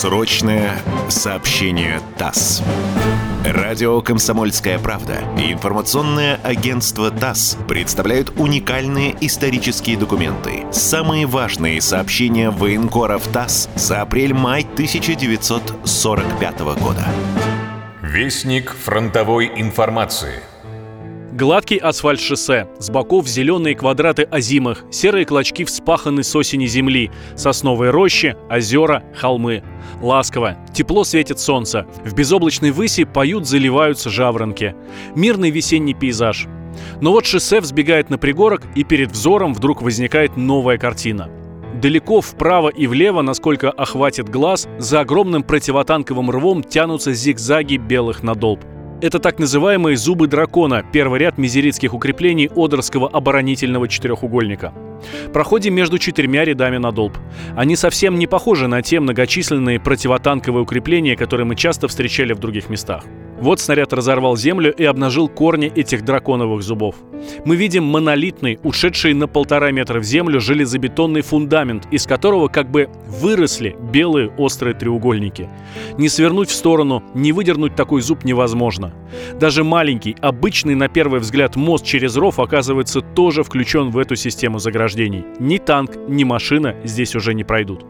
Срочное сообщение ТАСС. Радио «Комсомольская правда» и информационное агентство ТАСС представляют уникальные исторические документы. Самые важные сообщения военкоров ТАСС за апрель-май 1945 года. Вестник фронтовой информации. Гладкий асфальт шоссе, с боков зеленые квадраты озимых, серые клочки вспаханы с осени земли, сосновые рощи, озера, холмы. Ласково, тепло светит солнце, в безоблачной выси поют, заливаются жаворонки. Мирный весенний пейзаж. Но вот шоссе взбегает на пригорок, и перед взором вдруг возникает новая картина. Далеко вправо и влево, насколько охватит глаз, за огромным противотанковым рвом тянутся зигзаги белых надолб. Это так называемые «зубы дракона», первый ряд мизеритских укреплений Одерского оборонительного четырехугольника. Проходим между четырьмя рядами надолб. Они совсем не похожи на те многочисленные противотанковые укрепления, которые мы часто встречали в других местах. Вот снаряд разорвал землю и обнажил корни этих драконовых зубов. Мы видим монолитный, ушедший на полтора метра в землю железобетонный фундамент, из которого как бы выросли белые острые треугольники. Не свернуть в сторону, не выдернуть такой зуб невозможно. Даже маленький, обычный на первый взгляд мост через ров оказывается тоже включен в эту систему заграждений. Ни танк, ни машина здесь уже не пройдут.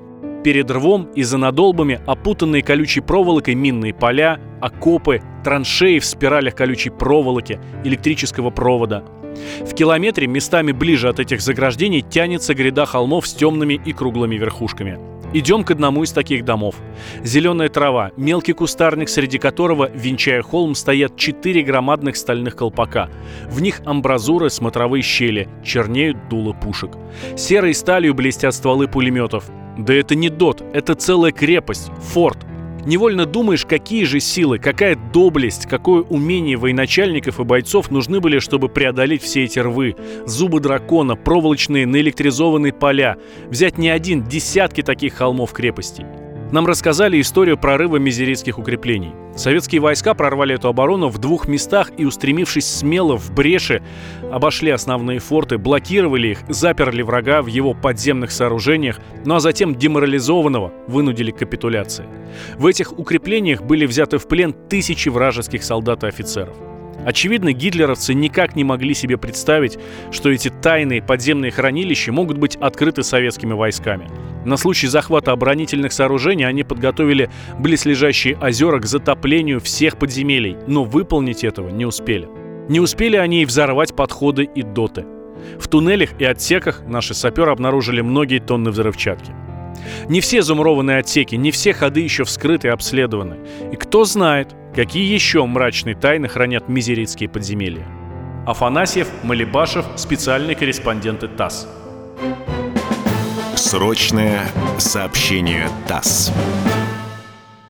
Перед рвом и за надолбами опутанные колючей проволокой минные поля, окопы, траншеи в спиралях колючей проволоки, электрического провода. В километре местами ближе от этих заграждений тянется гряда холмов с темными и круглыми верхушками. Идем к одному из таких домов. Зеленая трава, мелкий кустарник, среди которого, венчая холм, стоят четыре громадных стальных колпака. В них амбразуры, смотровые щели, чернеют дуло пушек. Серой сталью блестят стволы пулеметов. Да это не дот, это целая крепость, форт. Невольно думаешь, какие же силы, какая доблесть, какое умение военачальников и бойцов нужны были, чтобы преодолеть все эти рвы, зубы дракона, проволочные наэлектризованные поля, взять не один, десятки таких холмов крепостей. Нам рассказали историю прорыва мизеритских укреплений. Советские войска прорвали эту оборону в двух местах и, устремившись смело в бреши, обошли основные форты, блокировали их, заперли врага в его подземных сооружениях, ну а затем деморализованного вынудили к капитуляции. В этих укреплениях были взяты в плен тысячи вражеских солдат и офицеров. Очевидно, гитлеровцы никак не могли себе представить, что эти тайные подземные хранилища могут быть открыты советскими войсками. На случай захвата оборонительных сооружений они подготовили близлежащие озера к затоплению всех подземелий, но выполнить этого не успели. Не успели они и взорвать подходы и доты. В туннелях и отсеках наши саперы обнаружили многие тонны взрывчатки. Не все замурованные отсеки, не все ходы еще вскрыты и обследованы. И кто знает, какие еще мрачные тайны хранят мизеритские подземелья. Афанасьев, Малибашев, специальные корреспонденты ТАСС. Срочное сообщение ТАСС.